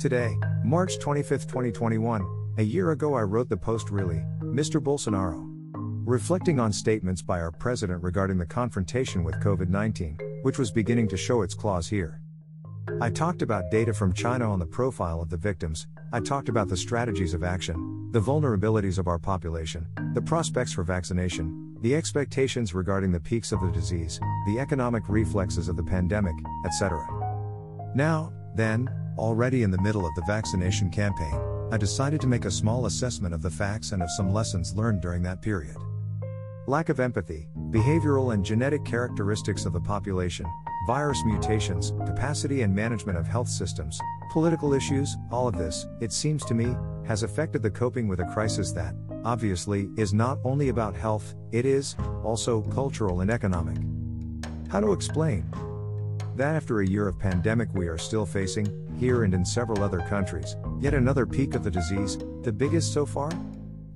Today, March 25, 2021, a year ago I wrote the post Really, Mr. Bolsonaro. Reflecting on statements by our president regarding the confrontation with COVID 19, which was beginning to show its claws here. I talked about data from China on the profile of the victims, I talked about the strategies of action, the vulnerabilities of our population, the prospects for vaccination, the expectations regarding the peaks of the disease, the economic reflexes of the pandemic, etc. Now, then, already in the middle of the vaccination campaign, I decided to make a small assessment of the facts and of some lessons learned during that period. Lack of empathy, behavioral and genetic characteristics of the population, virus mutations, capacity and management of health systems, political issues, all of this, it seems to me, has affected the coping with a crisis that, obviously, is not only about health, it is, also, cultural and economic. How to explain? That after a year of pandemic we are still facing, here and in several other countries, yet another peak of the disease, the biggest so far?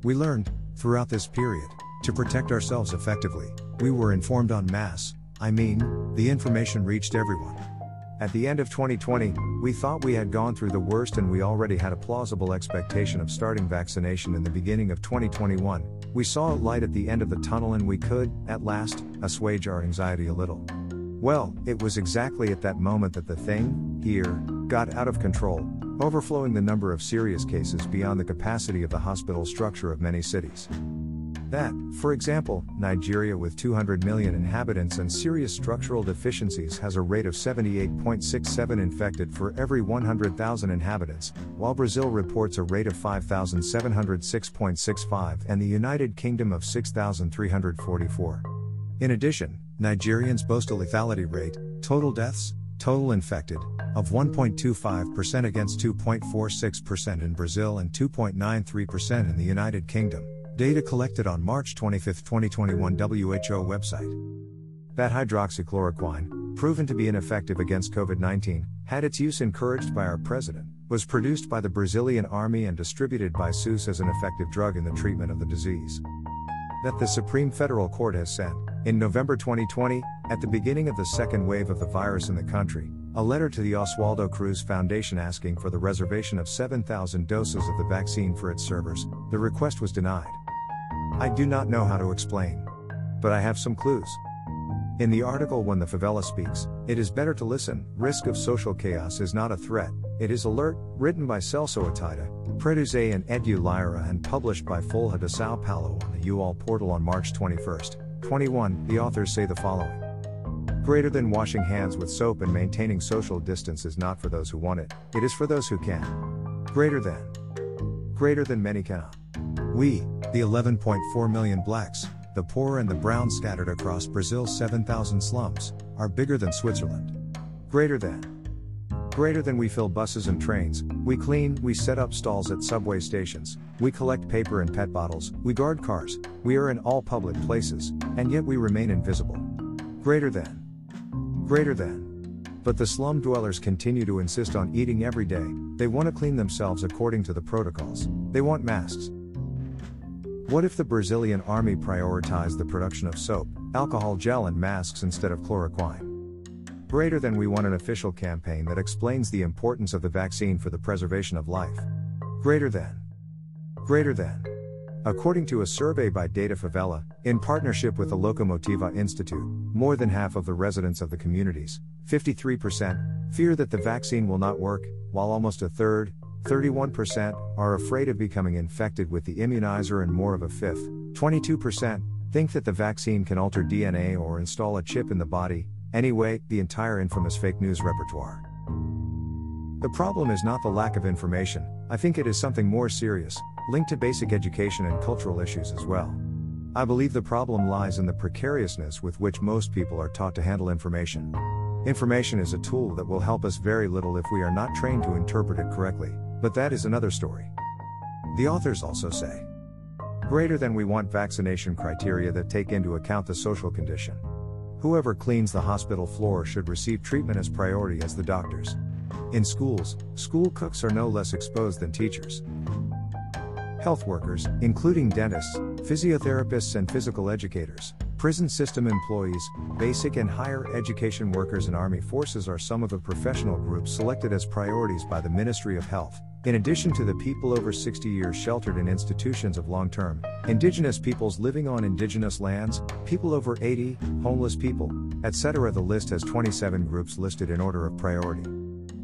We learned, throughout this period, to protect ourselves effectively. We were informed en masse, I mean, the information reached everyone. At the end of 2020, we thought we had gone through the worst and we already had a plausible expectation of starting vaccination in the beginning of 2021. We saw a light at the end of the tunnel and we could, at last, assuage our anxiety a little. Well, it was exactly at that moment that the thing, here, got out of control, overflowing the number of serious cases beyond the capacity of the hospital structure of many cities. That, for example, Nigeria with 200 million inhabitants and serious structural deficiencies has a rate of 78.67 infected for every 100,000 inhabitants, while Brazil reports a rate of 5,706.65 and the United Kingdom of 6,344. In addition, Nigerians boast a lethality rate, total deaths, total infected, of 1.25% against 2.46% in Brazil and 2.93% in the United Kingdom. Data collected on March 25, 2021 WHO website. That hydroxychloroquine, proven to be ineffective against COVID 19, had its use encouraged by our president, was produced by the Brazilian army and distributed by SUS as an effective drug in the treatment of the disease. That the Supreme Federal Court has sent, in November 2020, at the beginning of the second wave of the virus in the country, a letter to the Oswaldo Cruz Foundation asking for the reservation of 7,000 doses of the vaccine for its servers, the request was denied. I do not know how to explain. But I have some clues. In the article When the Favela Speaks, it is better to listen. Risk of social chaos is not a threat, it is alert, written by Celso Athayde, Preduzé and Edu Lyra and published by Folha de Sao Paulo on the UOL portal on March 21. 21. The authors say the following. Greater than washing hands with soap and maintaining social distance is not for those who want it, it is for those who can. Greater than. Greater than many cannot. We, the 11.4 million blacks, the poor and the brown scattered across Brazil's 7,000 slums, are bigger than Switzerland. Greater than. Greater than we fill buses and trains, we clean, we set up stalls at subway stations, we collect paper and pet bottles, we guard cars, we are in all public places, and yet we remain invisible. Greater than. Greater than. But the slum dwellers continue to insist on eating every day, they want to clean themselves according to the protocols, they want masks, what if the Brazilian army prioritized the production of soap, alcohol gel, and masks instead of chloroquine? Greater than we want an official campaign that explains the importance of the vaccine for the preservation of life. Greater than. Greater than. According to a survey by Data Favela, in partnership with the Locomotiva Institute, more than half of the residents of the communities, 53%, fear that the vaccine will not work, while almost a third, 31%, are afraid of becoming infected with the immunizer, and more of a fifth, 22%, think that the vaccine can alter DNA or install a chip in the body, anyway, the entire infamous fake news repertoire. The problem is not the lack of information, I think it is something more serious, linked to basic education and cultural issues as well. I believe the problem lies in the precariousness with which most people are taught to handle information. Information is a tool that will help us very little if we are not trained to interpret it correctly. But that is another story. The authors also say greater than we want vaccination criteria that take into account the social condition. Whoever cleans the hospital floor should receive treatment as priority as the doctors. In schools, school cooks are no less exposed than teachers. Health workers, including dentists, physiotherapists, and physical educators, Prison system employees, basic and higher education workers, and Army forces are some of the professional groups selected as priorities by the Ministry of Health. In addition to the people over 60 years sheltered in institutions of long term, indigenous peoples living on indigenous lands, people over 80, homeless people, etc., the list has 27 groups listed in order of priority.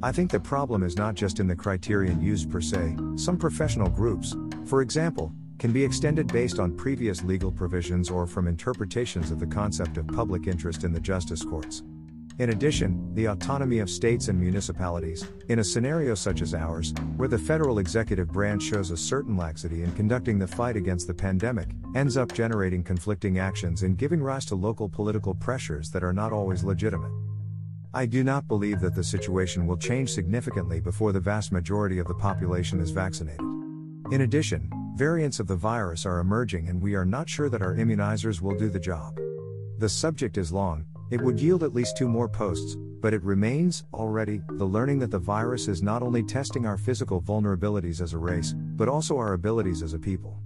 I think the problem is not just in the criterion used per se, some professional groups, for example, can be extended based on previous legal provisions or from interpretations of the concept of public interest in the justice courts. In addition, the autonomy of states and municipalities, in a scenario such as ours, where the federal executive branch shows a certain laxity in conducting the fight against the pandemic, ends up generating conflicting actions and giving rise to local political pressures that are not always legitimate. I do not believe that the situation will change significantly before the vast majority of the population is vaccinated. In addition, variants of the virus are emerging and we are not sure that our immunizers will do the job. The subject is long, it would yield at least two more posts, but it remains, already, the learning that the virus is not only testing our physical vulnerabilities as a race, but also our abilities as a people.